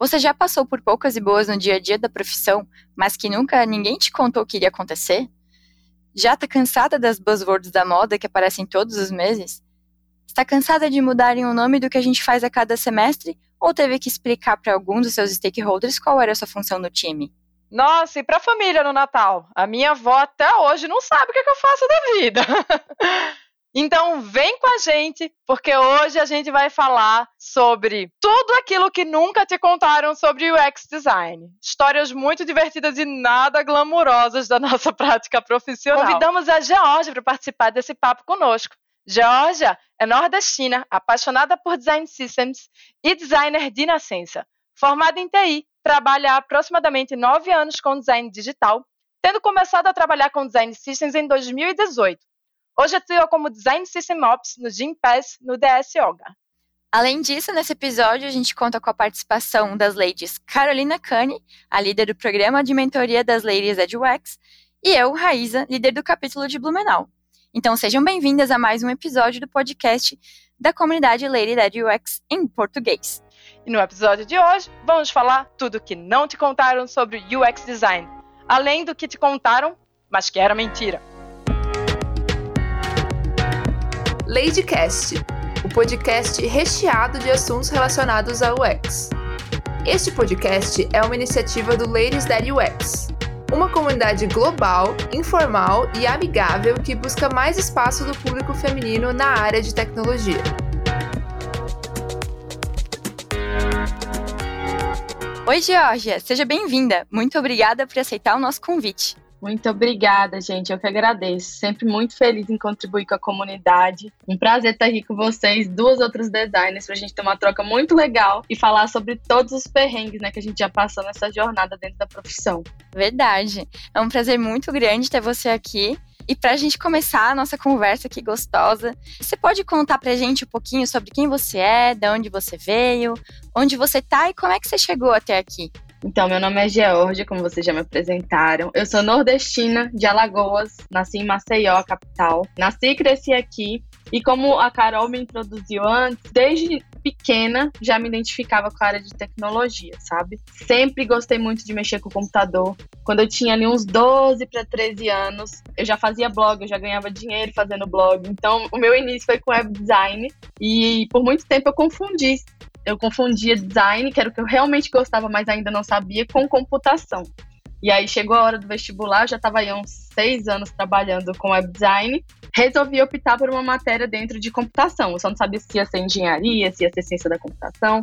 Você já passou por poucas e boas no dia a dia da profissão, mas que nunca ninguém te contou que iria acontecer? Já tá cansada das buzzwords da moda que aparecem todos os meses? Está cansada de mudarem o nome do que a gente faz a cada semestre ou teve que explicar para algum dos seus stakeholders qual era a sua função no time? Nossa, e para a família no Natal? A minha avó até hoje não sabe o que, é que eu faço da vida. Então vem com a gente, porque hoje a gente vai falar sobre tudo aquilo que nunca te contaram sobre UX design. Histórias muito divertidas e nada glamurosas da nossa prática profissional. Convidamos a Georgia para participar desse papo conosco. Georgia é nordestina, apaixonada por design systems e designer de nascença. Formada em TI, trabalha há aproximadamente nove anos com design digital, tendo começado a trabalhar com design systems em 2018. Hoje atua como Design System Ops no Gympass, no DS Yoga. Além disso, nesse episódio a gente conta com a participação das ladies Carolina Cane, a líder do programa de mentoria das Ladies at UX, e eu, Raíza, líder do capítulo de Blumenau. Então sejam bem-vindas a mais um episódio do podcast da comunidade Lady Dead UX em português. E no episódio de hoje, vamos falar tudo que não te contaram sobre UX design, além do que te contaram, mas que era mentira. Ladycast, o podcast recheado de assuntos relacionados ao UX. Este podcast é uma iniciativa do Ladies That UX, uma comunidade global, informal e amigável que busca mais espaço do público feminino na área de tecnologia. Oi, Georgia, seja bem-vinda. Muito obrigada por aceitar o nosso convite. Muito obrigada, gente. Eu que agradeço. Sempre muito feliz em contribuir com a comunidade. Um prazer estar aqui com vocês, duas outras designers, para a gente ter uma troca muito legal e falar sobre todos os perrengues né, que a gente já passou nessa jornada dentro da profissão. Verdade. É um prazer muito grande ter você aqui. E para a gente começar a nossa conversa aqui gostosa, você pode contar para a gente um pouquinho sobre quem você é, de onde você veio, onde você está e como é que você chegou até aqui? Então, meu nome é Georgia, como vocês já me apresentaram. Eu sou nordestina, de Alagoas, nasci em Maceió, capital. Nasci e cresci aqui. E como a Carol me introduziu antes, desde pequena já me identificava com a área de tecnologia, sabe? Sempre gostei muito de mexer com o computador. Quando eu tinha ali uns 12 para 13 anos, eu já fazia blog, eu já ganhava dinheiro fazendo blog. Então, o meu início foi com web design e por muito tempo eu confundi eu confundia design, que era o que eu realmente gostava, mas ainda não sabia, com computação. E aí chegou a hora do vestibular, já estava aí uns seis anos trabalhando com web design, resolvi optar por uma matéria dentro de computação. Eu só não sabia se ia ser engenharia, se ia ser ciência da computação.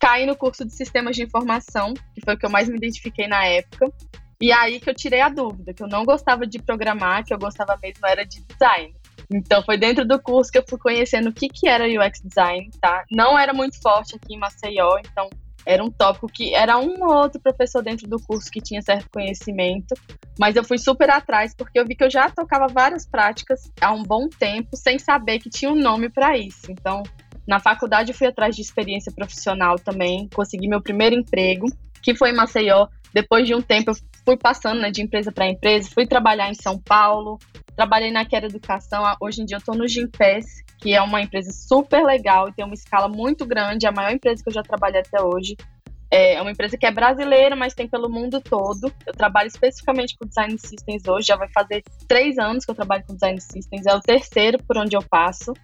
Caí no curso de sistemas de informação, que foi o que eu mais me identifiquei na época. E aí que eu tirei a dúvida, que eu não gostava de programar, que eu gostava mesmo era de design. Então foi dentro do curso que eu fui conhecendo o que, que era UX design, tá? Não era muito forte aqui em Maceió, então era um tópico que era um ou outro professor dentro do curso que tinha certo conhecimento, mas eu fui super atrás porque eu vi que eu já tocava várias práticas há um bom tempo sem saber que tinha um nome para isso. Então, na faculdade eu fui atrás de experiência profissional também, consegui meu primeiro emprego, que foi em Maceió. Depois de um tempo eu fui passando né, de empresa para empresa, fui trabalhar em São Paulo, trabalhei na Quero Educação, hoje em dia eu estou no Gimpass, que é uma empresa super legal e tem uma escala muito grande, é a maior empresa que eu já trabalhei até hoje. É uma empresa que é brasileira, mas tem pelo mundo todo. Eu trabalho especificamente com Design Systems hoje, já vai fazer três anos que eu trabalho com Design Systems, é o terceiro por onde eu passo.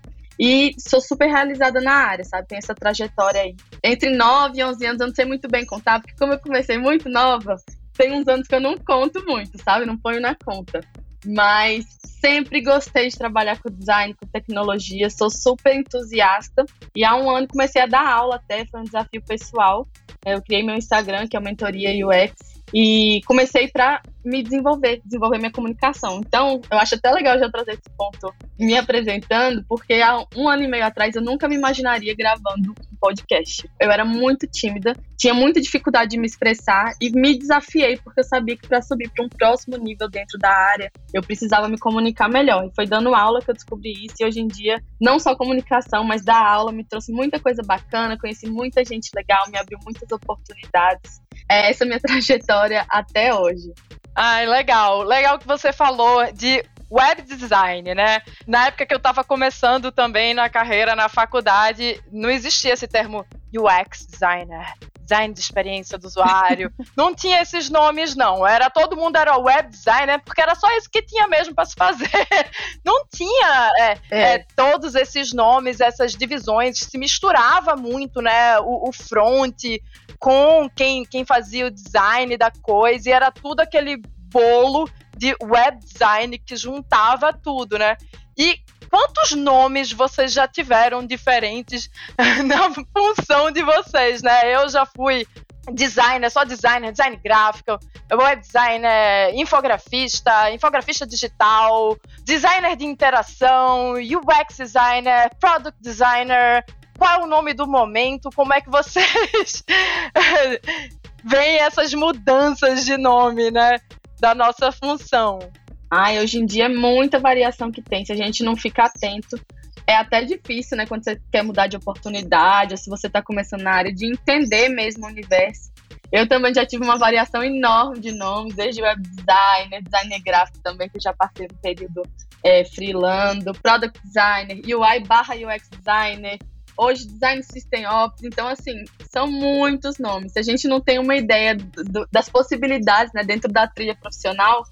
E sou super realizada na área, sabe? Tem essa trajetória aí. Entre 9 e 11 anos, eu não sei muito bem contar, porque como eu comecei muito nova, tem uns anos que eu não conto muito, sabe? Não ponho na conta. Mas sempre gostei de trabalhar com design, com tecnologia, sou super entusiasta. E há um ano comecei a dar aula até, foi um desafio pessoal. Eu criei meu Instagram, que é a Mentoria UX, e comecei para me desenvolver, desenvolver minha comunicação. Então, eu acho até legal já trazer esse ponto me apresentando, porque há um ano e meio atrás eu nunca me imaginaria gravando um podcast. Eu era muito tímida, tinha muita dificuldade de me expressar e me desafiei, porque eu sabia que para subir para um próximo nível dentro da área, eu precisava me comunicar melhor. E foi dando aula que eu descobri isso, e hoje em dia, não só comunicação, mas dar aula me trouxe muita coisa bacana, conheci muita gente legal, me abriu muitas oportunidades. É essa minha trajetória até hoje. Ai, legal. Legal que você falou de web design, né? Na época que eu estava começando também na carreira na faculdade, não existia esse termo UX designer, design de experiência do usuário. não tinha esses nomes, não. Era todo mundo era web designer, porque era só isso que tinha mesmo para se fazer. Não tinha é, é. É, todos esses nomes, essas divisões, se misturava muito, né? O, o front com quem, quem fazia o design da coisa, e era tudo aquele bolo de web design que juntava tudo, né? E quantos nomes vocês já tiveram diferentes na função de vocês, né? Eu já fui designer, só designer, design gráfico, web designer, infografista, infografista digital, designer de interação, UX designer, product designer. Qual é o nome do momento? Como é que vocês veem essas mudanças de nome, né? Da nossa função. Ai, hoje em dia é muita variação que tem. Se a gente não ficar atento, é até difícil, né? Quando você quer mudar de oportunidade, ou se você está começando na área, de entender mesmo o universo. Eu também já tive uma variação enorme de nomes, desde web designer, designer gráfico também, que eu já passei no período é, freelando, product designer, UI barra UX designer, hoje design system ops. Então, assim, são muitos nomes. Se a gente não tem uma ideia do, das possibilidades né, dentro da trilha profissional,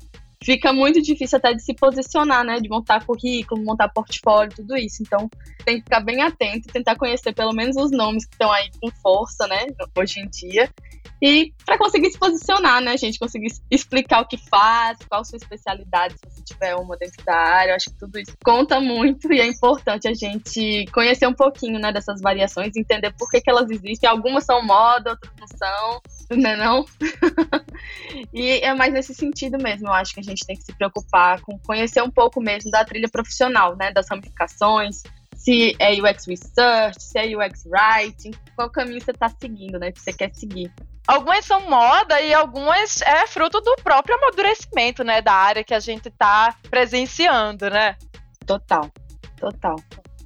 fica muito difícil até de se posicionar, né? De montar currículo, montar portfólio, tudo isso. Então, tem que ficar bem atento, tentar conhecer pelo menos os nomes que estão aí com força, né? Hoje em dia. E para conseguir se posicionar, né, gente? Conseguir explicar o que faz, qual sua especialidade, se você tiver uma dentro da área. Eu acho que tudo isso conta muito e é importante a gente conhecer um pouquinho, né, dessas variações, entender por que, que elas existem. Algumas são moda, outras não são, né, não? e é mais nesse sentido mesmo, eu acho que a gente tem que se preocupar com conhecer um pouco mesmo da trilha profissional, né, das ramificações, se é UX Research, se é UX Writing, qual caminho você está seguindo, né, que você quer seguir. Algumas são moda e algumas é fruto do próprio amadurecimento, né, da área que a gente está presenciando, né? Total, total.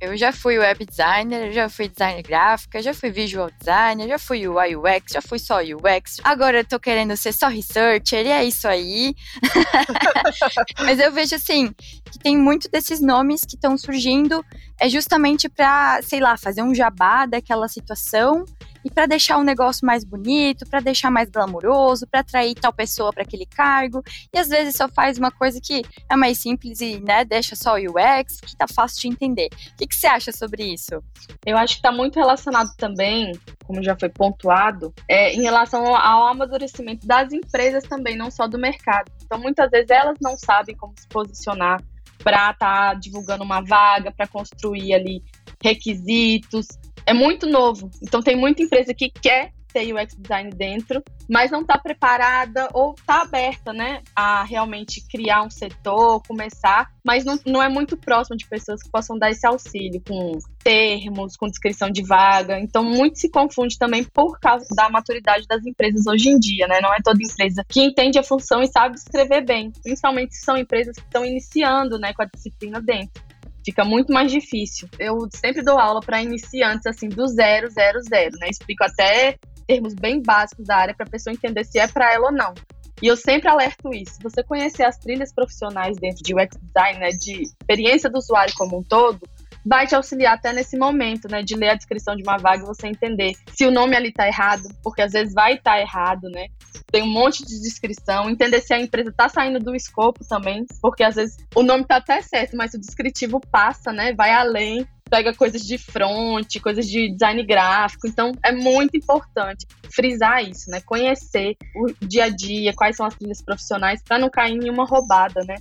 Eu já fui web designer, já fui designer gráfica, já fui visual designer, já fui UI UX, já fui só UX. Agora eu tô querendo ser só researcher e é isso aí. Mas eu vejo assim que tem muito desses nomes que estão surgindo é justamente para, sei lá, fazer um jabá daquela situação e para deixar o negócio mais bonito, para deixar mais glamuroso, para atrair tal pessoa para aquele cargo. E às vezes só faz uma coisa que é mais simples e, né, deixa só o UX, que tá fácil de entender. O que, que você acha sobre isso? Eu acho que está muito relacionado também, como já foi pontuado, é, em relação ao amadurecimento das empresas também, não só do mercado. Então, muitas vezes elas não sabem como se posicionar para estar tá divulgando uma vaga, para construir ali requisitos, é muito novo. Então tem muita empresa que quer ter UX design dentro, mas não está preparada ou está aberta, né, a realmente criar um setor, começar, mas não, não é muito próximo de pessoas que possam dar esse auxílio com termos, com descrição de vaga. Então muito se confunde também por causa da maturidade das empresas hoje em dia, né? Não é toda empresa que entende a função e sabe escrever bem, principalmente se são empresas que estão iniciando, né, com a disciplina dentro fica muito mais difícil. Eu sempre dou aula para iniciantes, assim, do zero, zero, zero, né? Explico até termos bem básicos da área para a pessoa entender se é para ela ou não. E eu sempre alerto isso. Se você conhecer as trilhas profissionais dentro de UX design, né, de experiência do usuário como um todo, vai te auxiliar até nesse momento, né, de ler a descrição de uma vaga e você entender se o nome ali tá errado, porque às vezes vai estar tá errado, né? Tem um monte de descrição, entender se a empresa tá saindo do escopo também, porque às vezes o nome tá até certo, mas o descritivo passa, né? Vai além pega coisas de front, coisas de design gráfico. Então, é muito importante frisar isso, né? Conhecer o dia a dia, quais são as trilhas profissionais, para não cair em uma roubada, né?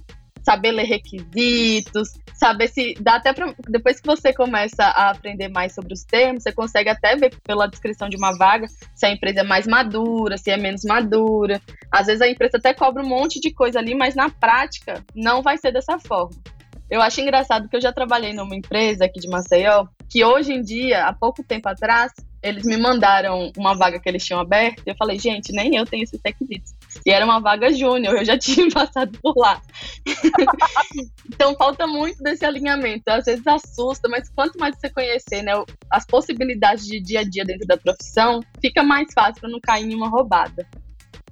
saber ler requisitos, saber se dá até pra, depois que você começa a aprender mais sobre os termos, você consegue até ver pela descrição de uma vaga se a empresa é mais madura, se é menos madura. Às vezes a empresa até cobra um monte de coisa ali, mas na prática não vai ser dessa forma. Eu acho engraçado que eu já trabalhei numa empresa aqui de Maceió, que hoje em dia, há pouco tempo atrás, eles me mandaram uma vaga que eles tinham aberto, e eu falei, gente, nem eu tenho esses requisitos. E era uma vaga júnior, eu já tinha passado por lá. então falta muito desse alinhamento. Às vezes assusta, mas quanto mais você conhecer né, as possibilidades de dia a dia dentro da profissão, fica mais fácil para não cair em uma roubada.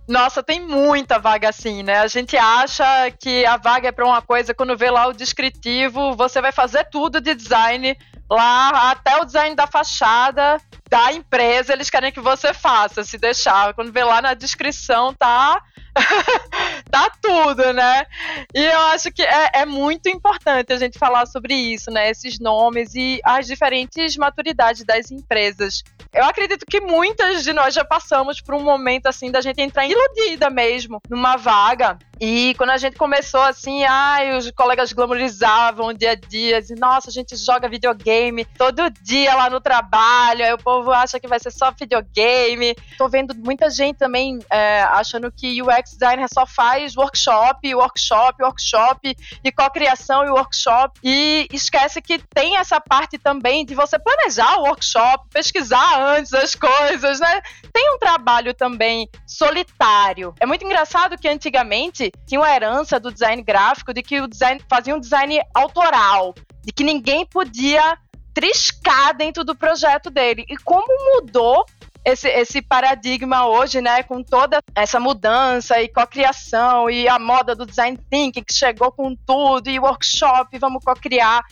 Nossa, tem muita vaga assim, né? A gente acha que a vaga é para uma coisa, quando vê lá o descritivo, você vai fazer tudo de design lá até o design da fachada da empresa, eles querem que você faça, se deixar. Quando vê lá na descrição, tá tá tudo, né? E eu acho que é, é, muito importante a gente falar sobre isso, né? Esses nomes e as diferentes maturidades das empresas. Eu acredito que muitas de nós já passamos por um momento assim da gente entrar iludida mesmo numa vaga. E quando a gente começou assim, ai, os colegas glamorizavam o dia a dia, assim, nossa, a gente joga videogame todo dia lá no trabalho, aí o povo acha que vai ser só videogame. Tô vendo muita gente também é, achando que UX designer só faz workshop, workshop, workshop e co-criação e workshop e esquece que tem essa parte também de você planejar o workshop, pesquisar antes as coisas, né? Tem um trabalho também solitário. É muito engraçado que antigamente tinha uma herança do design gráfico de que o design fazia um design autoral, de que ninguém podia triscar dentro do projeto dele. E como mudou esse, esse paradigma hoje, né, com toda essa mudança e cocriação e a moda do design thinking que chegou com tudo e workshop, vamos cocriar.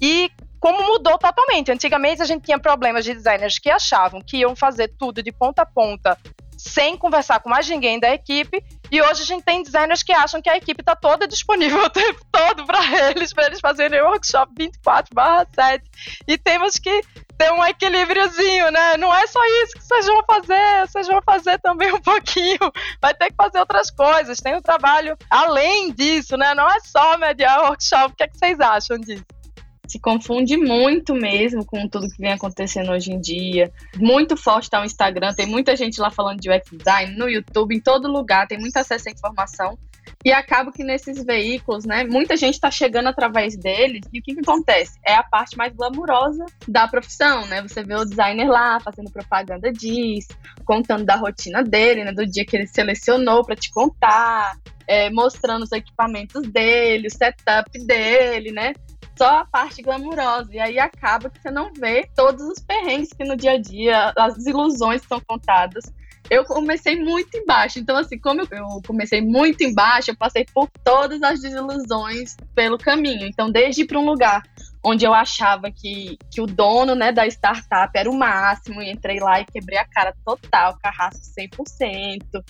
E como mudou totalmente. Antigamente a gente tinha problemas de designers que achavam que iam fazer tudo de ponta a ponta sem conversar com mais ninguém da equipe. E hoje a gente tem designers que acham que a equipe está toda disponível o tempo todo para eles, para eles fazerem o workshop 24/7. E temos que ter um equilíbriozinho, né? Não é só isso que vocês vão fazer, vocês vão fazer também um pouquinho. Vai ter que fazer outras coisas. Tem o um trabalho além disso, né? Não é só mediar workshop. O que, é que vocês acham disso? Se confunde muito mesmo com tudo que vem acontecendo hoje em dia. Muito forte está o Instagram, tem muita gente lá falando de UX design, no YouTube, em todo lugar, tem muito acesso à informação. E acaba que nesses veículos, né, muita gente está chegando através deles, e o que, que acontece? É a parte mais glamurosa da profissão, né? Você vê o designer lá fazendo propaganda disso, contando da rotina dele, né, do dia que ele selecionou para te contar, é, mostrando os equipamentos dele, o setup dele, né? Só a parte glamurosa. E aí acaba que você não vê todos os perrengues que no dia a dia, as ilusões que são contadas. Eu comecei muito embaixo. Então, assim, como eu comecei muito embaixo, eu passei por todas as desilusões pelo caminho. Então, desde ir para um lugar onde eu achava que, que o dono né, da startup era o máximo, e entrei lá e quebrei a cara total, carrasco 100%.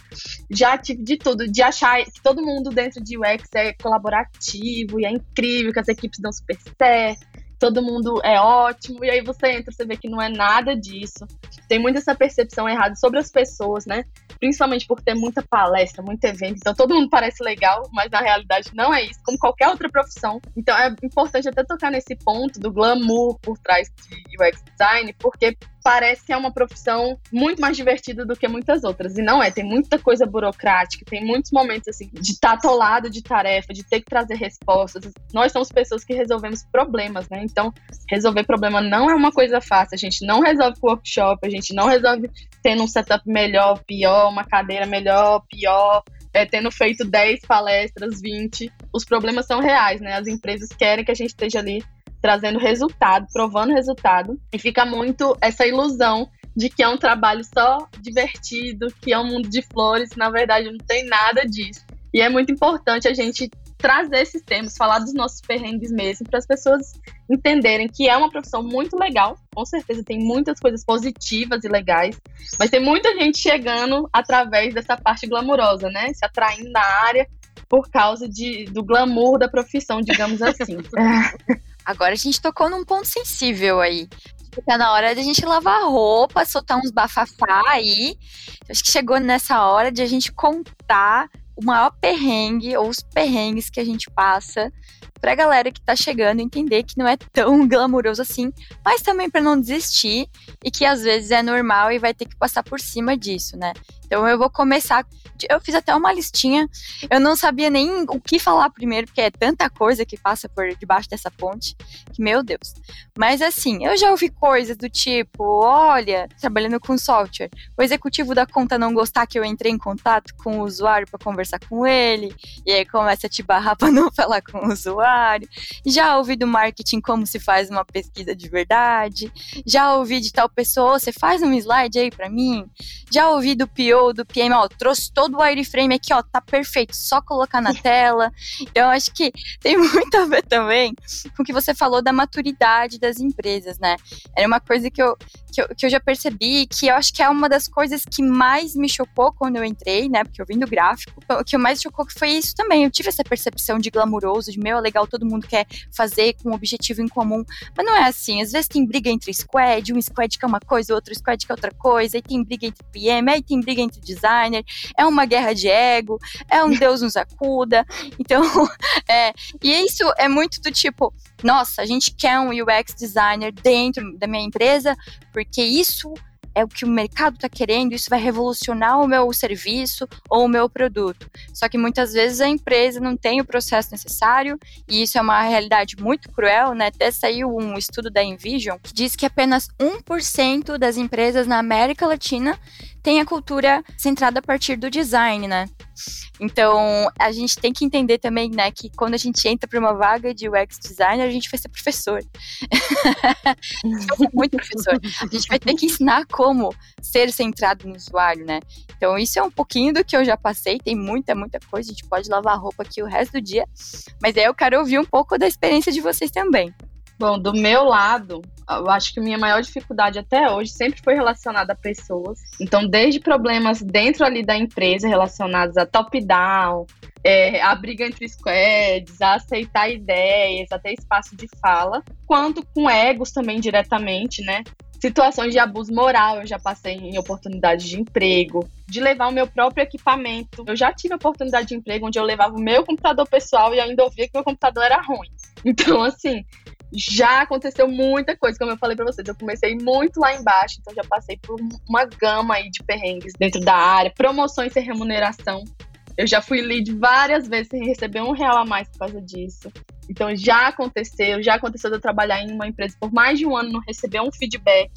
Já tive de tudo, de achar que todo mundo dentro de UX é colaborativo e é incrível, que as equipes dão super certo, todo mundo é ótimo, e aí você entra, você vê que não é nada disso. Tem muita essa percepção errada sobre as pessoas, né? Principalmente por ter muita palestra, muito evento. Então todo mundo parece legal, mas na realidade não é isso, como qualquer outra profissão. Então é importante até tocar nesse ponto do glamour por trás de UX design, porque parece que é uma profissão muito mais divertida do que muitas outras. E não é, tem muita coisa burocrática, tem muitos momentos assim de estar atolado de tarefa, de ter que trazer respostas. Nós somos pessoas que resolvemos problemas, né? Então, resolver problema não é uma coisa fácil. A gente não resolve com workshop, a gente não resolve tendo um setup melhor, pior, uma cadeira melhor, pior. É, tendo feito 10 palestras, 20, os problemas são reais, né? As empresas querem que a gente esteja ali trazendo resultado, provando resultado, e fica muito essa ilusão de que é um trabalho só divertido, que é um mundo de flores, na verdade não tem nada disso. E é muito importante a gente trazer esses temas, falar dos nossos perrengues mesmo, para as pessoas entenderem que é uma profissão muito legal, com certeza tem muitas coisas positivas e legais, mas tem muita gente chegando através dessa parte glamurosa, né? Se atraindo na área por causa de, do glamour da profissão, digamos assim. Agora a gente tocou num ponto sensível aí. Tá na hora de a gente lavar a roupa, soltar uns bafafá aí. Acho que chegou nessa hora de a gente contar o maior perrengue ou os perrengues que a gente passa pra galera que tá chegando entender que não é tão glamuroso assim, mas também para não desistir e que às vezes é normal e vai ter que passar por cima disso, né? Então eu vou começar. Eu fiz até uma listinha. Eu não sabia nem o que falar primeiro, porque é tanta coisa que passa por debaixo dessa ponte, que meu Deus. Mas assim, eu já ouvi coisas do tipo: olha, trabalhando com software, o executivo da conta não gostar que eu entrei em contato com o usuário para conversar com ele, e aí começa a te barrar para não falar com o usuário. Já ouvi do marketing como se faz uma pesquisa de verdade. Já ouvi de tal pessoa: você faz um slide aí para mim. Já ouvi do PO PO, do PM, ó, trouxe todo o wireframe aqui, ó, tá perfeito, só colocar na tela. Então, acho que tem muito a ver também com o que você falou da maturidade das empresas, né? Era uma coisa que eu, que eu, que eu já percebi, que eu acho que é uma das coisas que mais me chocou quando eu entrei, né? Porque eu vim do gráfico. O que mais chocou foi isso também. Eu tive essa percepção de glamouroso, de meu, é legal, todo mundo quer fazer com um objetivo em comum. Mas não é assim. Às vezes tem briga entre squad, um squad quer uma coisa, outro squad quer outra coisa, aí tem briga entre PM, aí tem briga entre designer, é uma guerra de ego, é um Deus nos acuda. Então, é, e isso é muito do tipo, nossa, a gente quer um UX designer dentro da minha empresa, porque isso é o que o mercado está querendo, isso vai revolucionar o meu serviço ou o meu produto. Só que muitas vezes a empresa não tem o processo necessário, e isso é uma realidade muito cruel, né? Até saiu um estudo da Envision que diz que apenas 1% das empresas na América Latina tem a cultura centrada a partir do design, né? Então, a gente tem que entender também, né, que quando a gente entra para uma vaga de UX designer, a gente vai ser professor. muito professor. A gente vai ter que ensinar como ser centrado no usuário, né? Então, isso é um pouquinho do que eu já passei, tem muita, muita coisa, a gente pode lavar roupa aqui o resto do dia, mas aí eu quero ouvir um pouco da experiência de vocês também. Bom, do meu lado, eu acho que minha maior dificuldade até hoje sempre foi relacionada a pessoas. Então, desde problemas dentro ali da empresa relacionados a top-down, é, a briga entre squads, a aceitar ideias, até espaço de fala, quanto com egos também diretamente, né? Situações de abuso moral, eu já passei em oportunidades de emprego, de levar o meu próprio equipamento. Eu já tive oportunidade de emprego onde eu levava o meu computador pessoal e ainda ouvia que meu computador era ruim. Então, assim, já aconteceu muita coisa, como eu falei para vocês. Eu comecei muito lá embaixo, então já passei por uma gama aí de perrengues dentro da área, promoções sem remuneração. Eu já fui lead várias vezes sem receber um real a mais por causa disso. Então já aconteceu, já aconteceu de eu trabalhar em uma empresa por mais de um ano não receber um feedback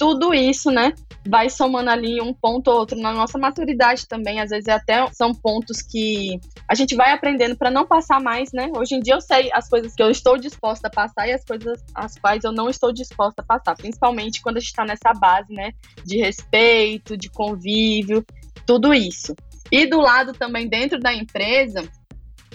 tudo isso, né, vai somando ali um ponto ou outro na nossa maturidade também. Às vezes até são pontos que a gente vai aprendendo para não passar mais, né? Hoje em dia eu sei as coisas que eu estou disposta a passar e as coisas as quais eu não estou disposta a passar, principalmente quando a gente está nessa base, né, de respeito, de convívio, tudo isso. E do lado também dentro da empresa,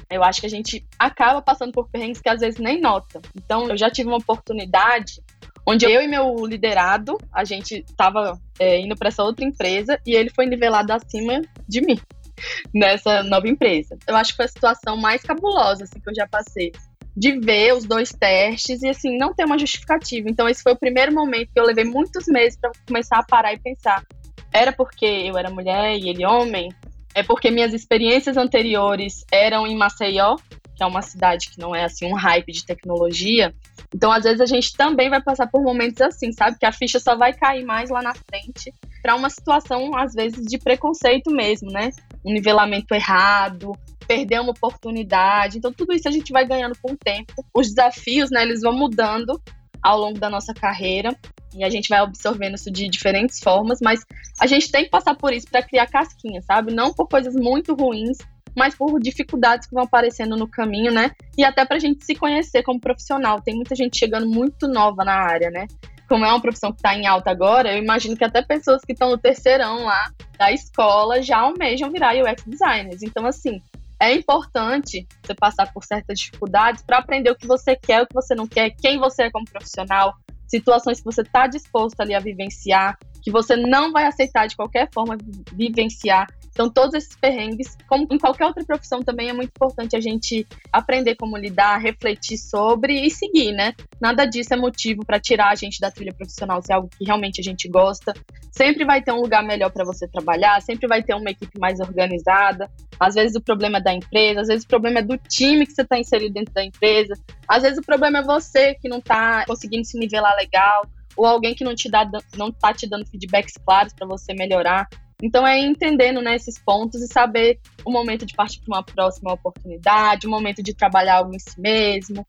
eu acho que a gente acaba passando por perrengues que às vezes nem nota. Então, eu já tive uma oportunidade onde eu e meu liderado, a gente estava é, indo para essa outra empresa e ele foi nivelado acima de mim nessa nova empresa. Eu acho que foi a situação mais cabulosa assim, que eu já passei. De ver os dois testes e assim, não ter uma justificativa. Então, esse foi o primeiro momento que eu levei muitos meses para começar a parar e pensar. Era porque eu era mulher e ele homem? É porque minhas experiências anteriores eram em Maceió, que é uma cidade que não é assim um hype de tecnologia. Então, às vezes a gente também vai passar por momentos assim, sabe? Que a ficha só vai cair mais lá na frente para uma situação às vezes de preconceito mesmo, né? Um nivelamento errado, perder uma oportunidade. Então, tudo isso a gente vai ganhando com o tempo. Os desafios, né, eles vão mudando ao longo da nossa carreira e a gente vai absorvendo isso de diferentes formas, mas a gente tem que passar por isso para criar casquinha, sabe? Não por coisas muito ruins, mas por dificuldades que vão aparecendo no caminho, né? E até para a gente se conhecer como profissional. Tem muita gente chegando muito nova na área, né? Como é uma profissão que está em alta agora, eu imagino que até pessoas que estão no terceirão lá da escola já almejam virar UX designers. Então, assim, é importante você passar por certas dificuldades para aprender o que você quer, o que você não quer, quem você é como profissional, situações que você está disposto ali a vivenciar, que você não vai aceitar de qualquer forma vivenciar. Então, todos esses perrengues, como em qualquer outra profissão, também é muito importante a gente aprender como lidar, refletir sobre e seguir, né? Nada disso é motivo para tirar a gente da trilha profissional, se é algo que realmente a gente gosta. Sempre vai ter um lugar melhor para você trabalhar, sempre vai ter uma equipe mais organizada. Às vezes o problema é da empresa, às vezes o problema é do time que você está inserido dentro da empresa, às vezes o problema é você que não está conseguindo se nivelar legal ou alguém que não te dá não tá te dando feedbacks claros para você melhorar. Então é entendendo né, esses pontos e saber o momento de partir para uma próxima oportunidade, o momento de trabalhar algo em si mesmo.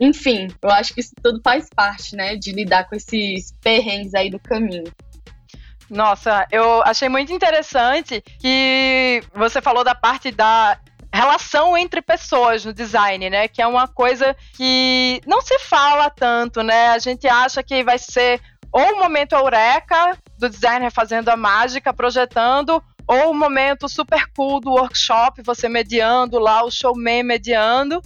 Enfim, eu acho que isso tudo faz parte, né, de lidar com esses perrengues aí do caminho. Nossa, eu achei muito interessante que você falou da parte da relação entre pessoas no design, né? Que é uma coisa que não se fala tanto, né? A gente acha que vai ser ou o momento eureka do designer fazendo a mágica, projetando, ou o momento super cool do workshop, você mediando lá, o showman mediando.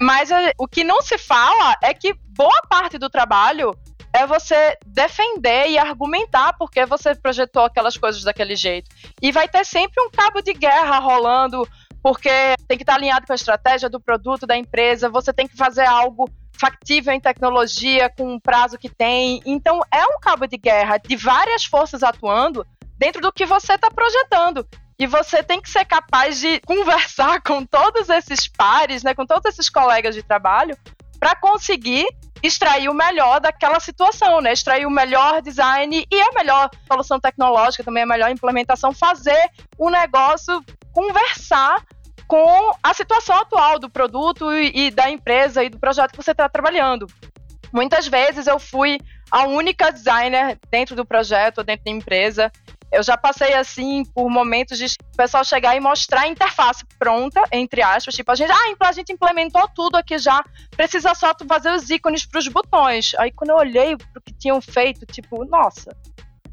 Mas é, o que não se fala é que boa parte do trabalho é você defender e argumentar porque você projetou aquelas coisas daquele jeito. E vai ter sempre um cabo de guerra rolando, porque tem que estar alinhado com a estratégia do produto, da empresa, você tem que fazer algo factível em tecnologia, com o prazo que tem. Então, é um cabo de guerra de várias forças atuando dentro do que você está projetando. E você tem que ser capaz de conversar com todos esses pares, né, com todos esses colegas de trabalho, para conseguir extrair o melhor daquela situação, né? Extrair o melhor design e a melhor solução tecnológica, também a melhor implementação, fazer o negócio conversar com a situação atual do produto e, da empresa e do projeto que você está trabalhando. Muitas vezes eu fui a única designer dentro do projeto, dentro da empresa. Eu já passei assim por momentos de o pessoal chegar e mostrar a interface pronta, entre aspas, tipo, a gente, ah, a gente implementou tudo aqui já, precisa só tu fazer os ícones para os botões. Aí quando eu olhei pro que tinham feito, tipo, nossa,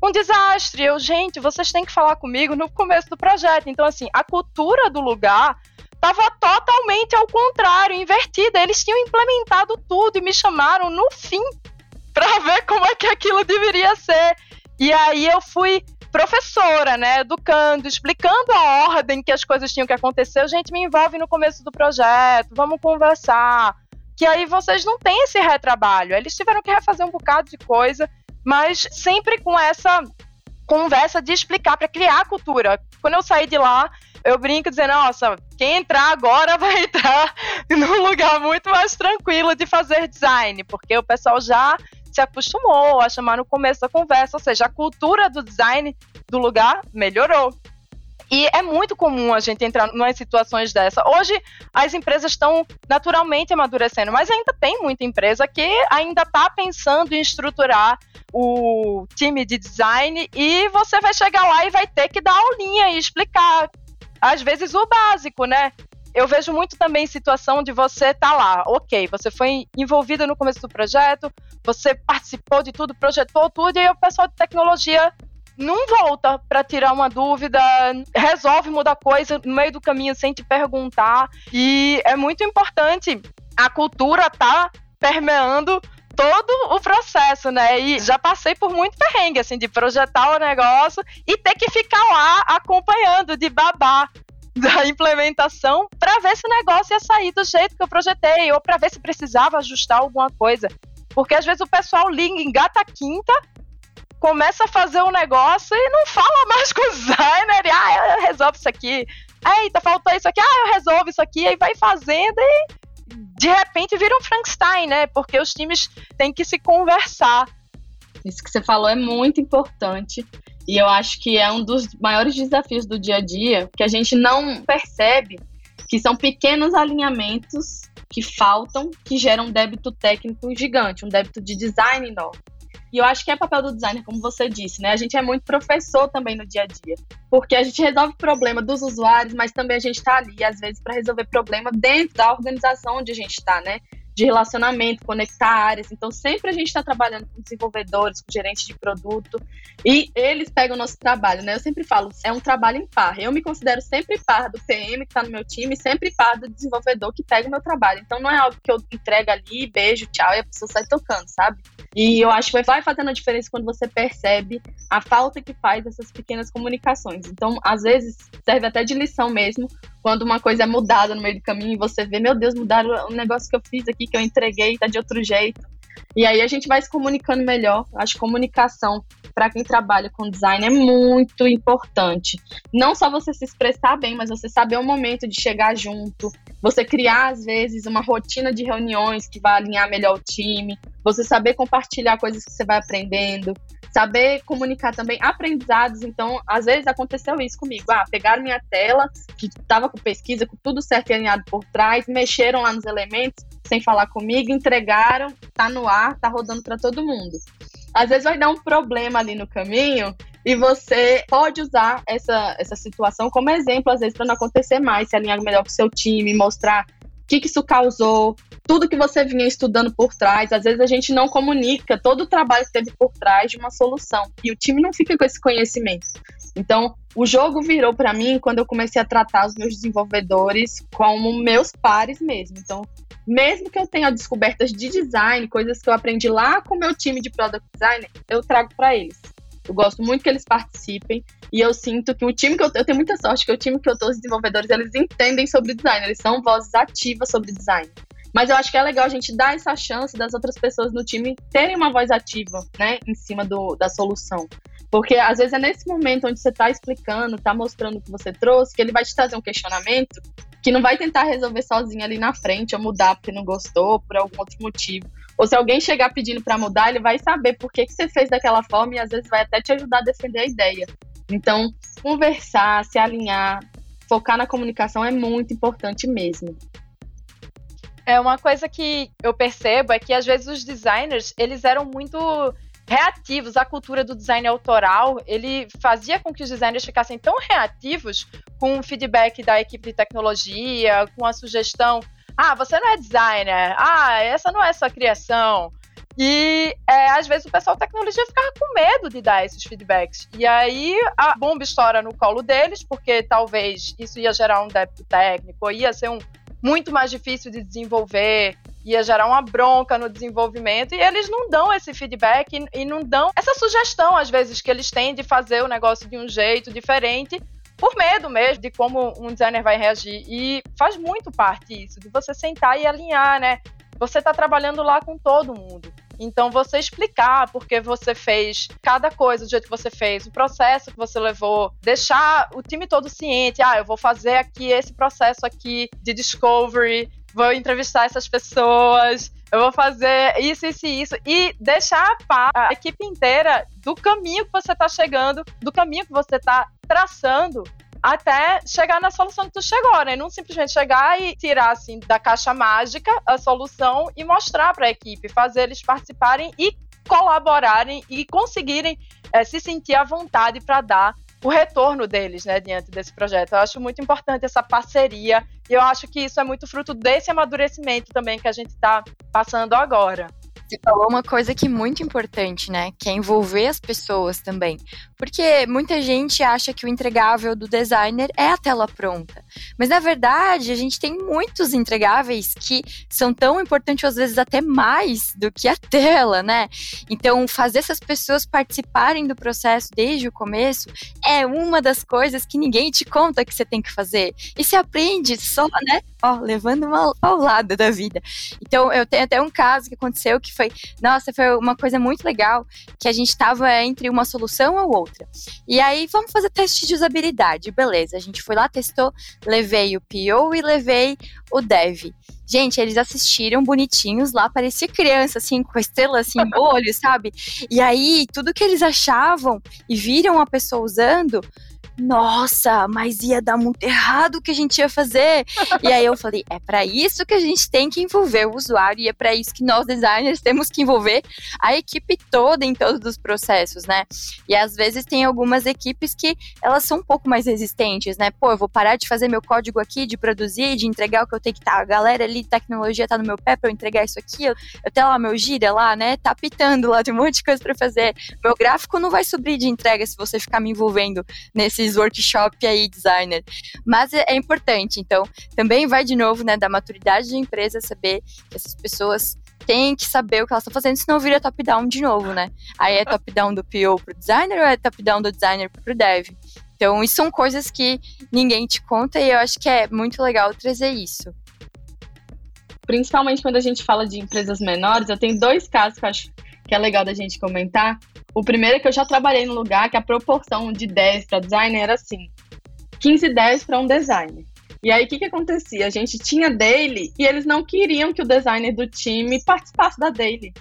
um desastre. Eu, gente, vocês têm que falar comigo no começo do projeto. Então, assim, a cultura do lugar estava totalmente ao contrário, invertida. Eles tinham implementado tudo e me chamaram no fim para ver como é que aquilo deveria ser. E aí eu fui professora, né, educando, explicando a ordem que as coisas tinham que acontecer. Gente, me envolve no começo do projeto, vamos conversar. Que aí vocês não têm esse retrabalho. Eles tiveram que refazer um bocado de coisa mas sempre com essa conversa de explicar para criar a cultura. Quando eu saí de lá, eu brinco dizendo, nossa, quem entrar agora vai entrar num lugar muito mais tranquilo de fazer design, porque o pessoal já se acostumou a chamar no começo da conversa, ou seja, a cultura do design do lugar melhorou. E é muito comum a gente entrar em situações dessa. Hoje, as empresas estão naturalmente amadurecendo, mas ainda tem muita empresa que ainda está pensando em estruturar o time de design e você vai chegar lá e vai ter que dar aulinha e explicar, às vezes, o básico, né? Eu vejo muito também situação de você estar tá lá, ok, você foi envolvida no começo do projeto, você participou de tudo, projetou tudo, e o pessoal de tecnologia não volta para tirar uma dúvida, resolve mudar coisa no meio do caminho sem te perguntar. E é muito importante a cultura tá permeando todo o processo, né? E já passei por muito perrengue, assim, de projetar o negócio e ter que ficar lá acompanhando, de babar da implementação para ver se o negócio ia sair do jeito que eu projetei ou para ver se precisava ajustar alguma coisa. Porque às vezes o pessoal liga, engata a quinta começa a fazer um negócio e não fala mais com o designer. E, ah, eu resolvo isso aqui. Eita, faltou isso aqui. Ah, eu resolvo isso aqui. Aí vai fazendo e de repente vira um Frankenstein, né? Porque os times têm que se conversar. Isso que você falou é muito importante. E eu acho que é um dos maiores desafios do dia a dia, que a gente não percebe que são pequenos alinhamentos que faltam, que geram um débito técnico gigante, um débito de design enorme. E eu acho que é papel do designer, como você disse, né? A gente é muito professor também no dia a dia. Porque a gente resolve problema dos usuários, mas também a gente está ali, às vezes, para resolver problema dentro da organização onde a gente está, né? De relacionamento, conectar áreas. Então, sempre a gente está trabalhando com desenvolvedores, com gerentes de produto, e eles pegam o nosso trabalho, né? Eu sempre falo, é um trabalho em par. Eu me considero sempre par do PM que está no meu time, sempre par do desenvolvedor que pega o meu trabalho. Então, não é algo que eu entrego ali, beijo, tchau, e a pessoa sai tocando, sabe? E eu acho que vai fazendo a diferença quando você percebe a falta que faz essas pequenas comunicações. Então, às vezes, serve até de lição mesmo, quando uma coisa é mudada no meio do caminho e você vê, meu Deus, mudaram o negócio que eu fiz aqui, que eu entreguei, tá de outro jeito. E aí a gente vai se comunicando melhor. Acho que comunicação para quem trabalha com design é muito importante. Não só você se expressar bem, mas você saber o momento de chegar junto, você criar às vezes uma rotina de reuniões que vai alinhar melhor o time, você saber compartilhar coisas que você vai aprendendo, saber comunicar também aprendizados. Então, às vezes aconteceu isso comigo. Ah, pegaram minha tela, que estava com pesquisa, com tudo certo e alinhado por trás, mexeram lá nos elementos sem falar comigo, entregaram, tá no ar, tá rodando para todo mundo. Às vezes vai dar um problema ali no caminho e você pode usar essa, essa situação como exemplo, às vezes, para não acontecer mais, se alinhar melhor com o seu time, mostrar que, que isso causou, tudo que você vinha estudando por trás. Às vezes a gente não comunica todo o trabalho que teve por trás de uma solução e o time não fica com esse conhecimento. Então, o jogo virou para mim quando eu comecei a tratar os meus desenvolvedores como meus pares mesmo. Então, mesmo que eu tenha descobertas de design, coisas que eu aprendi lá com o meu time de product design, eu trago para eles. Eu gosto muito que eles participem e eu sinto que o time que eu, eu tenho muita sorte que o time que eu tô, os desenvolvedores, eles entendem sobre design, eles são vozes ativas sobre design. Mas eu acho que é legal a gente dar essa chance das outras pessoas no time terem uma voz ativa, né, em cima do, da solução. Porque às vezes é nesse momento onde você está explicando, está mostrando o que você trouxe, que ele vai te trazer um questionamento que não vai tentar resolver sozinho ali na frente, ou mudar porque não gostou, por algum outro motivo. Ou se alguém chegar pedindo para mudar, ele vai saber por que, que você fez daquela forma e às vezes vai até te ajudar a defender a ideia. Então, conversar, se alinhar, focar na comunicação é muito importante mesmo. É uma coisa que eu percebo é que às vezes os designers, eles eram muito reativos. A cultura do design autoral, ele fazia com que os designers ficassem tão reativos com o feedback da equipe de tecnologia, com a sugestão, ah, você não é designer, ah, essa não é sua criação. E é, às vezes o pessoal da tecnologia ficava com medo de dar esses feedbacks. E aí a bomba estoura no colo deles, porque talvez isso ia gerar um débito técnico, ia ser um muito mais difícil de desenvolver, ia gerar uma bronca no desenvolvimento, e eles não dão esse feedback e, e não dão essa sugestão, às vezes, que eles têm de fazer o negócio de um jeito diferente, por medo mesmo de como um designer vai reagir. E faz muito parte isso, de você sentar e alinhar, né? Você está trabalhando lá com todo mundo. Então, você explicar por que você fez cada coisa do jeito que você fez, o processo que você levou, deixar o time todo ciente. Ah, eu vou fazer aqui esse processo aqui de discovery, vou entrevistar essas pessoas, eu vou fazer isso, isso e isso. E deixar a, equipe inteira do caminho que você está chegando, do caminho que você está traçando até chegar na solução que tu chegou, né? Não simplesmente chegar e tirar assim da caixa mágica a solução e mostrar para a equipe, fazer eles participarem e colaborarem e conseguirem é, se sentir à vontade para dar o retorno deles, né, diante desse projeto. Eu acho muito importante essa parceria e eu acho que isso é muito fruto desse amadurecimento também que a gente está passando agora. Você falou uma coisa que é muito importante, né? Que é envolver as pessoas também. Porque muita gente acha que o entregável do designer é a tela pronta. Mas na verdade, a gente tem muitos entregáveis que são tão importantes, às vezes até mais do que a tela, né? Então, fazer essas pessoas participarem do processo desde o começo é uma das coisas que ninguém te conta que você tem que fazer. E se aprende só, né? Ó, levando uma paulada da vida. Então, eu tenho até um caso que aconteceu que foi, nossa, foi uma coisa muito legal, que a gente estava entre uma solução ou outra. E aí, vamos fazer teste de usabilidade. Beleza, a gente foi lá, testou, levei o PO e levei o Dev. Gente, eles assistiram bonitinhos lá, parecia criança, assim, com a estrela assim no olho, sabe? E aí, tudo que eles achavam e viram a pessoa usando, nossa, mas ia dar muito errado o que a gente ia fazer. e aí eu falei, é para isso que a gente tem que envolver o usuário e é para isso que nós designers temos que envolver a equipe toda em todos os processos, né? E às vezes tem algumas equipes que elas são um pouco mais resistentes, né? Pô, eu vou parar de fazer meu código aqui, de produzir, de entregar o que eu tenho que estar. Tá, a galera ali de tecnologia tá no meu pé para eu entregar isso aqui. Eu, eu tenho lá meu gira lá, né? Tá pitando lá, tem um monte de coisa para fazer. Meu gráfico não vai subir de entrega se você ficar me envolvendo nesse esses workshop aí, designer. Mas é, é, importante, então, também vai de novo, né, da maturidade da empresa saber que essas pessoas têm que saber o que elas estão fazendo, senão vira top-down de novo, né? Aí é top-down do PO pro designer ou é top-down do designer pro dev? Então, isso são coisas que ninguém te conta e eu acho que é muito legal trazer isso. Principalmente quando a gente fala de empresas menores, eu tenho dois casos que eu acho que é legal da gente comentar. O primeiro é que eu já trabalhei no lugar que a proporção de 10 para designer era assim: 15 10 para um designer. E aí, o que, que acontecia? A gente tinha daily e eles não queriam que o designer do time participasse da daily,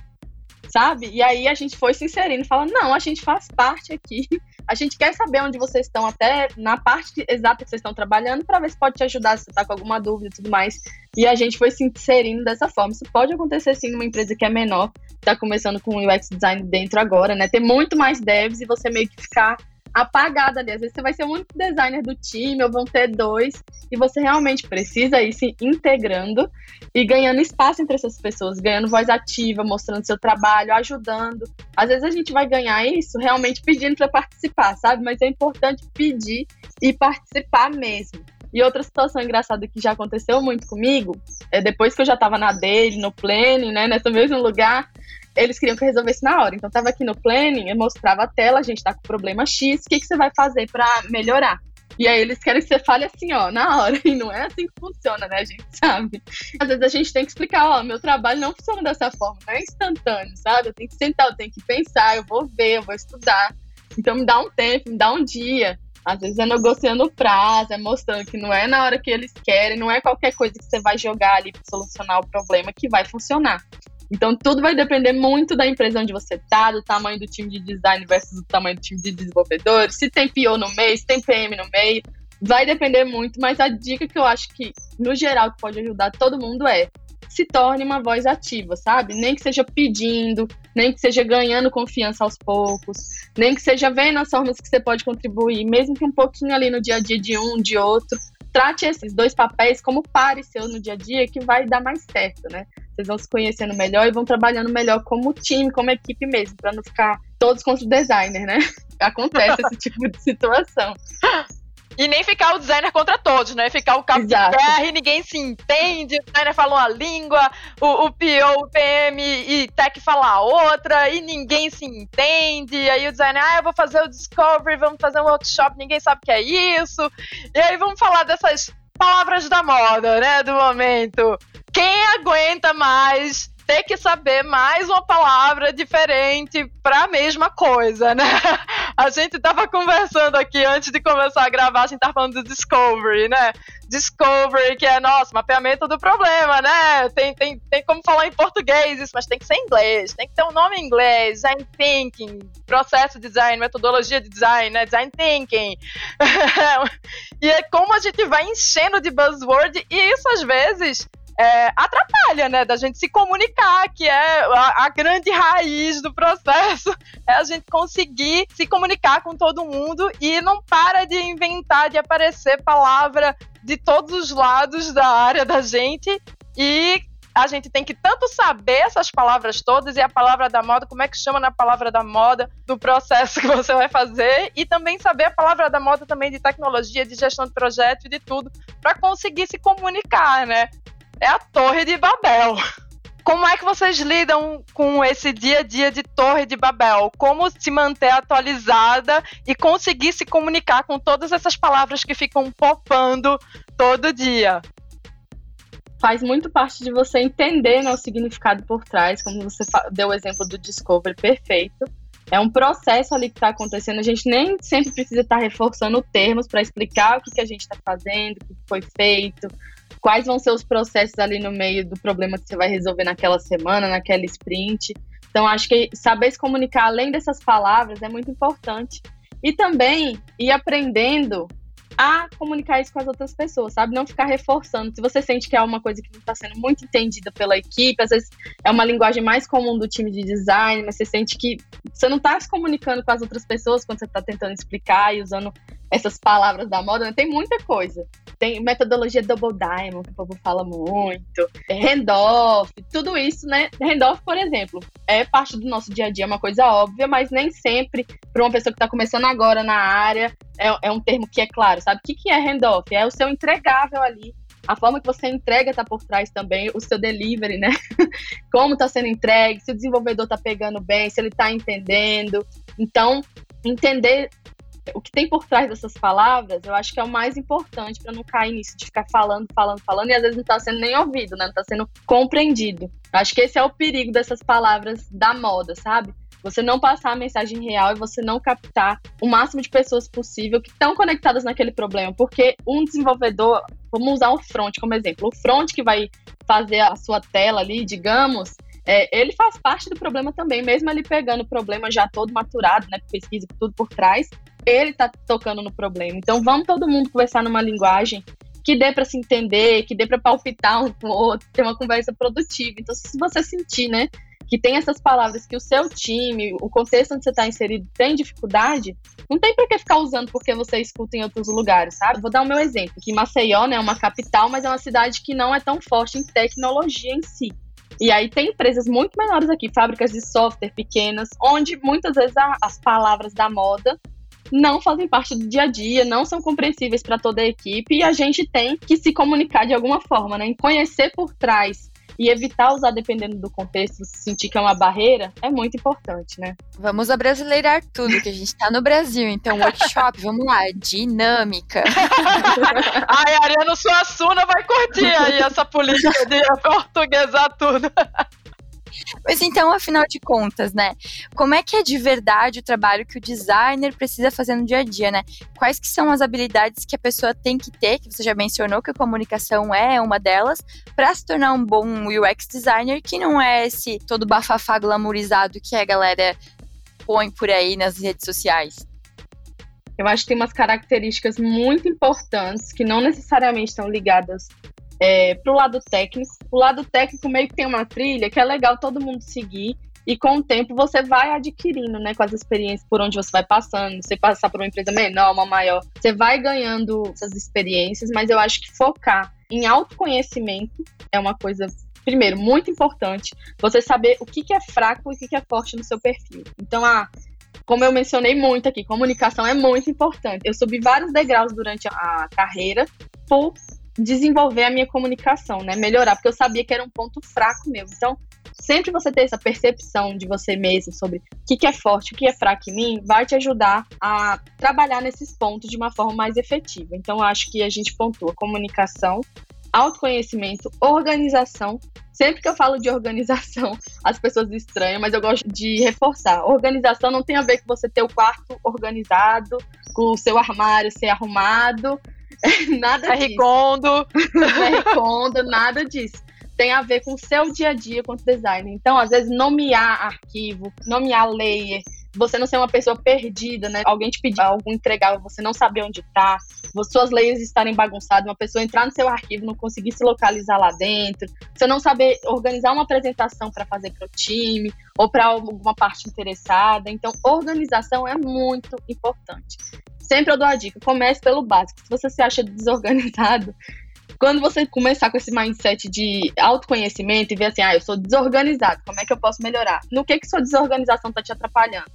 sabe? E aí a gente foi se inserindo, falando: não, a gente faz parte aqui a gente quer saber onde vocês estão, até na parte exata que vocês estão trabalhando, para ver se pode te ajudar, se você está com alguma dúvida e tudo mais. E a gente foi se inserindo dessa forma. Isso pode acontecer sim numa empresa que é menor, está começando com o UX design dentro agora, né? Ter muito mais devs e você meio que ficar apagada ali. Às vezes você vai ser o único designer do time, ou vão ter dois, e você realmente precisa ir se integrando e ganhando espaço entre essas pessoas, ganhando voz ativa, mostrando seu trabalho, ajudando. Às vezes a gente vai ganhar isso realmente pedindo para participar, sabe? Mas é importante pedir e participar mesmo. E outra situação engraçada que já aconteceu muito comigo, é depois que eu já estava na dele, no planning, né, nesse mesmo lugar, eles queriam que eu resolvesse na hora. Então, tava aqui no planning, eu mostrava a tela, a gente tá com problema X, o que, que você vai fazer para melhorar? E aí eles querem que você fale assim, ó, na hora. E não é assim que funciona, né? A gente sabe. Às vezes a gente tem que explicar, ó, meu trabalho não funciona dessa forma, não é instantâneo, sabe? Eu tenho que sentar, eu tenho que pensar, eu vou ver, eu vou estudar. Então me dá um tempo, me dá um dia. Às vezes é negociando o prazo, é mostrando que não é na hora que eles querem, não é qualquer coisa que você vai jogar ali para solucionar o problema que vai funcionar. Então, tudo vai depender muito da empresa onde você está, do tamanho do time de design versus o tamanho do time de desenvolvedores, se tem PO no meio, se tem PM no meio. Vai depender muito, mas a dica que eu acho que, no geral, que pode ajudar todo mundo é se torne uma voz ativa, sabe? Nem que seja pedindo, nem que seja ganhando confiança aos poucos, nem que seja vendo as formas que você pode contribuir, mesmo que um pouquinho ali no dia a dia de um, de outro. Trate esses dois papéis como pares seu no dia a dia, que vai dar mais certo, né? Vocês vão se conhecendo melhor e vão trabalhando melhor como time, como equipe mesmo, para não ficar todos contra o designer, né? Acontece esse tipo de situação. E nem ficar o designer contra todos, né? Ficar o cabo Exato. de guerra e ninguém se entende, o designer fala uma língua, o, o PO, o PM e tech fala outra, e ninguém se entende. E aí o designer, ah, eu vou fazer o discovery, vamos fazer um workshop, ninguém sabe o que é isso. E aí vamos falar dessas palavras da moda, né? Do momento. Quem aguenta mais ter que saber mais uma palavra diferente para a mesma coisa, né? A gente tava conversando aqui antes de começar a gravar, a gente tava falando do Discovery, né? Discovery, que é, nossa, mapeamento do problema, né? Tem, tem, tem como falar em português isso, mas tem que ser em inglês, tem que ter um nome em inglês, design thinking, processo de design, metodologia de design, né? Design thinking. e é como a gente vai enchendo de buzzword e isso às vezes é, atrapalha, né? Da gente se comunicar, que é a, a, grande raiz do processo, é a gente conseguir se comunicar com todo mundo e não para de inventar, de aparecer palavra de todos os lados da área da gente e a gente tem que tanto saber essas palavras todas e a palavra da moda, como é que chama na palavra da moda do processo que você vai fazer e também saber a palavra da moda também de tecnologia, de gestão de projeto de tudo para conseguir se comunicar, né? É a Torre de Babel. Como é que vocês lidam com esse dia a dia de Torre de Babel? Como se manter atualizada e conseguir se comunicar com todas essas palavras que ficam popando todo dia? Faz muito parte de você entender né, o significado por trás, como você deu o exemplo do Discovery perfeito. É um processo ali que está acontecendo. A gente nem sempre precisa estar tá reforçando termos para explicar o que, que a gente está fazendo, o que foi feito, quais vão ser os processos ali no meio do problema que você vai resolver naquela semana, naquela sprint. Então, acho que saber se comunicar além dessas palavras é muito importante. E também ir aprendendo a comunicar isso com as outras pessoas, sabe? Não ficar reforçando. Se você sente que é uma coisa que não está sendo muito entendida pela equipe, às vezes é uma linguagem mais comum do time de design, mas você sente que você não está se comunicando com as outras pessoas quando você está tentando explicar e usando essas palavras da moda, né? tem muita coisa. Tem metodologia Double Diamond, que o povo fala muito, handoff, tudo isso, né? Handoff, por exemplo, é parte do nosso dia a dia, é uma coisa óbvia, mas nem sempre, para uma pessoa que está começando agora na área, é, é, um termo que é claro, sabe? O que, que é handoff? É o seu entregável ali. A forma que você entrega está por trás também, o seu delivery, né? Como está sendo entregue, se o desenvolvedor está pegando bem, se ele está entendendo. Então, entender o que tem por trás dessas palavras, eu acho que é o mais importante para não cair nisso de ficar falando, falando, falando e às vezes não está sendo nem ouvido, né? Não está sendo compreendido. Acho que esse é o perigo dessas palavras da moda, sabe? Você não passar a mensagem real e você não captar o máximo de pessoas possível que estão conectadas naquele problema. Porque um desenvolvedor, vamos usar o front como exemplo, o front que vai fazer a sua tela ali, digamos, é, ele faz parte do problema também, mesmo ele pegando o problema já todo maturado, né, pesquisa tudo por trás, ele está tocando no problema. Então vamos todo mundo conversar numa linguagem que dê para se entender, que dê para palpitar um com o outro, ter uma conversa produtiva. Então se você sentir, né, que tem essas palavras que o seu time, o contexto onde você está inserido tem dificuldade, não tem para que ficar usando porque você escuta em outros lugares, sabe? Vou dar o meu exemplo, que Maceió né, é uma capital, mas é uma cidade que não é tão forte em tecnologia em si. E aí tem empresas muito menores aqui, fábricas de software pequenas, onde muitas vezes a, as palavras da moda não fazem parte do dia a dia, não são compreensíveis para toda a equipe e a gente tem que se comunicar de alguma forma, né? Conhecer por trás e evitar usar dependendo do contexto, sentir que é uma barreira, é muito importante, né? Vamos abrasileirar tudo, que a gente tá no Brasil, então workshop, vamos lá, dinâmica. Ai, Ariano Suassuna vai curtir aí essa política de portuguesar tudo. Mas então, afinal de contas, né? Como é que é de verdade o trabalho que o designer precisa fazer no dia a dia, né? Quais que são as habilidades que a pessoa tem que ter, que você já mencionou que a comunicação é uma delas, para se tornar um bom UX designer, que não é esse todo bafafá glamourizado que a galera põe por aí nas redes sociais. Eu acho que tem umas características muito importantes que não necessariamente estão ligadas é, para o lado técnico. O lado técnico meio que tem uma trilha que é legal todo mundo seguir. E com o tempo você vai adquirindo, né, com as experiências por onde você vai passando. Você passar por uma empresa menor, uma maior, você vai ganhando essas experiências, mas eu acho que focar em autoconhecimento é uma coisa primeiro, muito importante você saber o que, é fraco e o que, que é forte no seu perfil. Então, ah, como eu mencionei muito aqui, comunicação é muito importante. Eu subi vários degraus durante a carreira por desenvolver a minha comunicação, né? Melhorar, porque eu sabia que era um ponto fraco meu. Então, sempre você ter essa percepção de você mesmo sobre o que, que é forte, o que é fraco em mim, vai te ajudar a trabalhar nesses pontos de uma forma mais efetiva. Então, acho que a gente pontua comunicação, autoconhecimento, organização. Sempre que eu falo de organização, as pessoas estranham, mas eu gosto de reforçar. Organização não tem a ver com você ter o quarto organizado, com o seu armário ser arrumado, nada disso. Ricondo. Ricondo, nada disso. Tem a ver com o seu dia a dia quanto designer. Então, às vezes, nomear arquivo, nomear layer, você não ser uma pessoa perdida, né? Alguém te pedir algo entregável, você não saber onde tá, suas layers estarem bagunçadas, uma pessoa entrar no seu arquivo, não conseguir se localizar lá dentro, você não saber organizar uma apresentação para fazer para o time ou para alguma parte interessada. Então, organização é muito importante sempre eu dou a dica, comece pelo básico. Se você se acha desorganizado, quando você começar com esse mindset de autoconhecimento e ver assim, ah, eu sou desorganizado, como é que eu posso melhorar? No que que sua desorganização está te atrapalhando?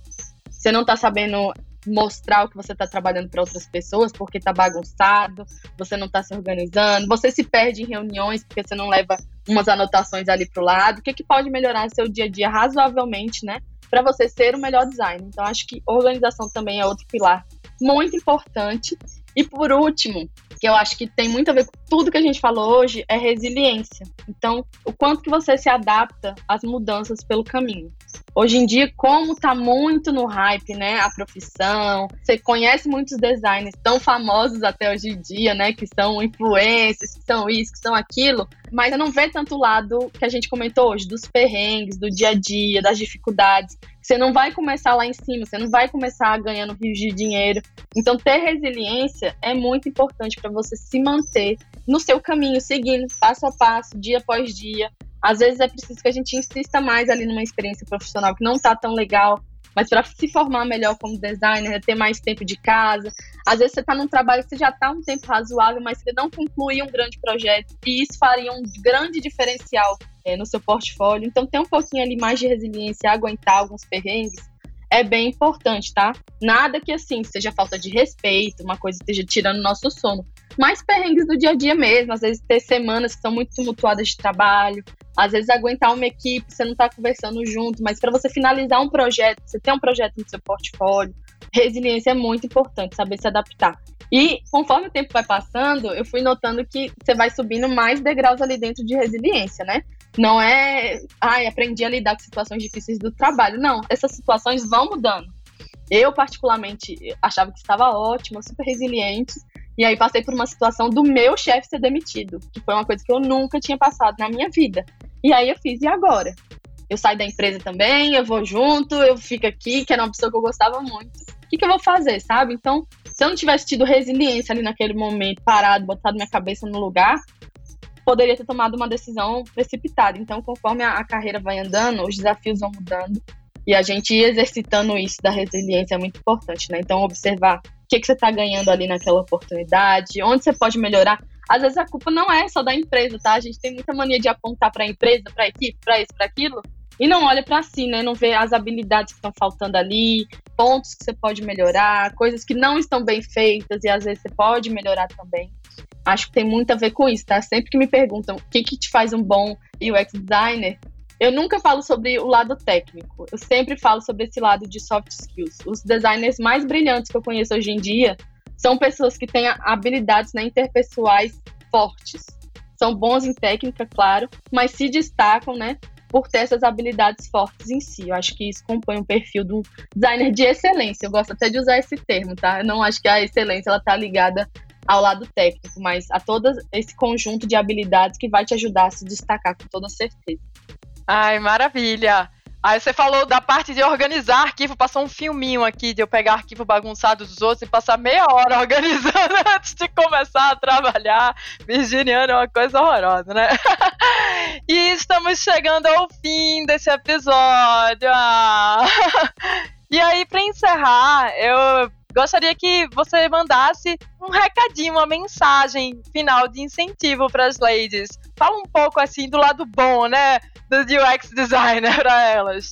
Você não está sabendo mostrar o que você está trabalhando para outras pessoas porque está bagunçado, você não está se organizando, você se perde em reuniões porque você não leva umas anotações ali para o lado. O que, que pode melhorar seu dia a dia razoavelmente, né? Para você ser o melhor design. Então, acho que organização também é outro pilar muito importante. E por último, que eu acho que tem muito a ver com tudo que a gente falou hoje, é resiliência. Então, o quanto que você se adapta às mudanças pelo caminho. Hoje em dia, como tá muito no hype, né, a profissão, você conhece muitos designers tão famosos até hoje em dia, né, que são influencers, que são isso, que são aquilo, mas você não vê tanto o lado que a gente comentou hoje, dos perrengues, do dia a dia, das dificuldades. Você não vai começar lá em cima, você não vai começar ganhando rios de dinheiro. Então, ter resiliência é muito importante para você se manter no seu caminho, seguindo passo a passo, dia após dia. Às vezes é preciso que a gente insista mais ali numa experiência profissional que não está tão legal, mas para se formar melhor como designer, é ter mais tempo de casa. Às vezes você está num trabalho que você já está um tempo razoável, mas você não conclui um grande projeto, e isso faria um grande diferencial é, no seu portfólio. Então, ter um pouquinho ali mais de resiliência, aguentar alguns perrengues, é bem importante, tá? Nada que assim seja falta de respeito, uma coisa esteja tirando nosso sono. Mais perrengues do dia a dia mesmo, às vezes ter semanas que são muito tumultuadas de trabalho, às vezes aguentar uma equipe, você não está conversando junto, mas para você finalizar um projeto, você ter um projeto no seu portfólio, resiliência é muito importante, saber se adaptar. E conforme o tempo vai passando, eu fui notando que você vai subindo mais degraus ali dentro de resiliência, né? Não é, ai, aprendi a lidar com situações difíceis do trabalho. Não, essas situações vão mudando. Eu, particularmente, achava que estava ótima, super resiliente. E aí passei por uma situação do meu chefe ser demitido, que foi uma coisa que eu nunca tinha passado na minha vida. E aí eu fiz, e agora? Eu saio da empresa também, eu vou junto, eu fico aqui, que era uma pessoa que eu gostava muito. O que, que eu vou fazer, sabe? Então, se eu não tivesse tido resiliência ali naquele momento, parado, botado minha cabeça no lugar, poderia ter tomado uma decisão precipitada. Então, conforme a, a carreira vai andando, os desafios vão mudando e a gente ir exercitando isso da resiliência é muito importante, né? Então, observar o que, que você está ganhando ali naquela oportunidade, onde você pode melhorar. Às vezes a culpa não é só da empresa, tá? A gente tem muita mania de apontar para a empresa, para a equipe, para isso, para aquilo, e não olha para si, né? Não vê as habilidades que estão faltando ali, pontos que você pode melhorar, coisas que não estão bem feitas e às vezes você pode melhorar também. Acho que tem muito a ver com isso, tá? Sempre que me perguntam o que, que te faz um bom UX designer, eu nunca falo sobre o lado técnico. Eu sempre falo sobre esse lado de soft skills. Os designers mais brilhantes que eu conheço hoje em dia são pessoas que têm habilidades né, interpessoais fortes. São bons em técnica, claro, mas se destacam, né, por ter essas habilidades fortes em si. Eu acho que isso compõe um perfil de um designer de excelência. Eu gosto até de usar esse termo, tá? Eu não acho que a excelência ela tá ligada ao lado técnico, mas a todo esse conjunto de habilidades que vai te ajudar a se destacar com toda certeza. Ai, maravilha! Aí você falou da parte de organizar arquivo, passou um filminho aqui de eu pegar arquivo bagunçado dos outros e passar meia hora organizando antes de começar a trabalhar. Virginiano é uma coisa horrorosa, né? e estamos chegando ao fim desse episódio. Ah. E aí, para encerrar, eu gostaria que você mandasse um recadinho, uma mensagem final de incentivo para as ladies. Fala um pouco assim do lado bom, né? do UX designer para elas?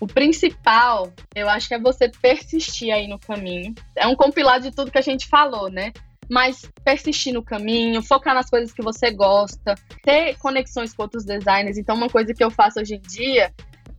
O principal, eu acho que é você persistir aí no caminho. É um compilado de tudo que a gente falou, né? Mas persistir no caminho, focar nas coisas que você gosta, ter conexões com outros designers. Então, uma coisa que eu faço hoje em dia,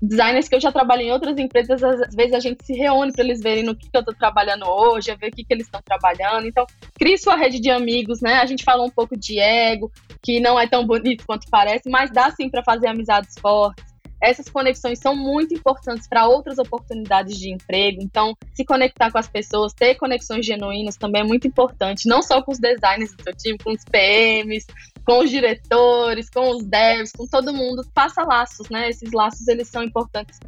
designers que eu já trabalhei em outras empresas, às vezes a gente se reúne para eles verem no que, que eu estou trabalhando hoje, ver o que, que eles estão trabalhando. Então, crie sua rede de amigos, né? A gente falou um pouco de ego, que não é tão bonito quanto parece, mas dá sim para fazer amizades fortes. Essas conexões são muito importantes para outras oportunidades de emprego. Então, se conectar com as pessoas, ter conexões genuínas também é muito importante, não só com os designers do seu time, com os PMs, com os diretores, com os devs, com todo mundo. Faça laços, né? Esses laços eles são importantes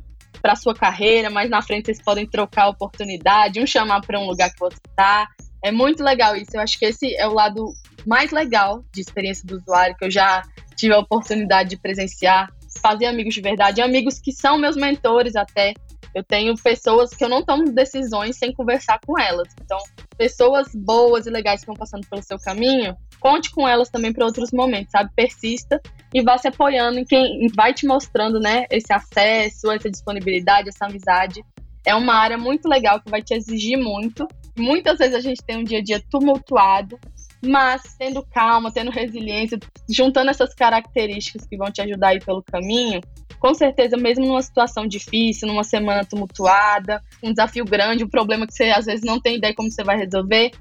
para sua carreira, mas na frente vocês podem trocar a oportunidade, um chamar para um lugar que você está. É muito legal isso. Eu acho que esse é o lado mais legal de experiência do usuário que eu já tive a oportunidade de presenciar, fazer amigos de verdade, amigos que são meus mentores até. Eu tenho pessoas que eu não tomo decisões sem conversar com elas. Então, pessoas boas e legais que vão passando pelo seu caminho, conte com elas também para outros momentos, sabe? Persista e vá se apoiando em quem vai te mostrando, né, esse acesso, essa disponibilidade, essa amizade. É uma área muito legal que vai te exigir muito. Muitas vezes a gente tem um dia a dia tumultuado, mas tendo calma, tendo resiliência, juntando essas características que vão te ajudar aí pelo caminho, com certeza, mesmo numa situação difícil, numa semana tumultuada, um desafio grande, um problema que você às vezes não tem ideia como você vai resolver,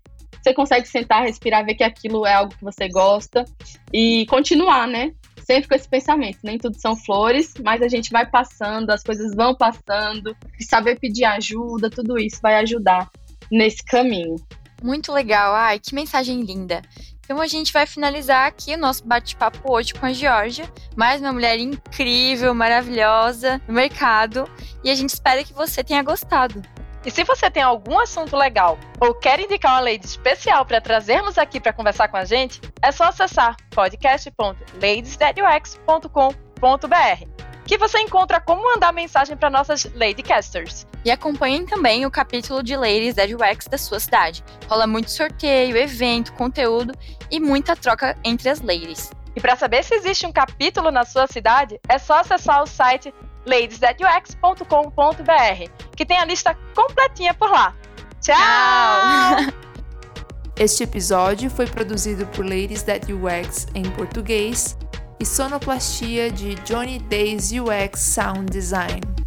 você consegue sentar, respirar, ver que aquilo é algo que você gosta e continuar, né? Sempre com esse pensamento. Nem tudo são flores, mas a gente vai passando, as coisas vão passando, saber pedir ajuda, tudo isso vai ajudar nesse caminho. Muito legal. Ai, que mensagem linda. Então a gente vai finalizar aqui o nosso bate-papo hoje com a Georgia, mais uma mulher incrível, maravilhosa no mercado, e a gente espera que você tenha gostado. E se você tem algum assunto legal ou quer indicar uma lady especial para trazermos aqui para conversar com a gente, é só acessar podcast.ladiesdadux.com.br que você encontra como mandar mensagem para nossas Ladycasters. E acompanhem também o capítulo de Ladies Dead Wax da sua cidade. Rola muito sorteio, evento, conteúdo e muita troca entre as ladies. E para saber se existe um capítulo na sua cidade, é só acessar o site ladiesdeadux.com.br, que tem a lista completinha por lá. Tchau! Este episódio foi produzido por Ladies That UX em português e sonoplastia de Johnny Days UX Sound Design.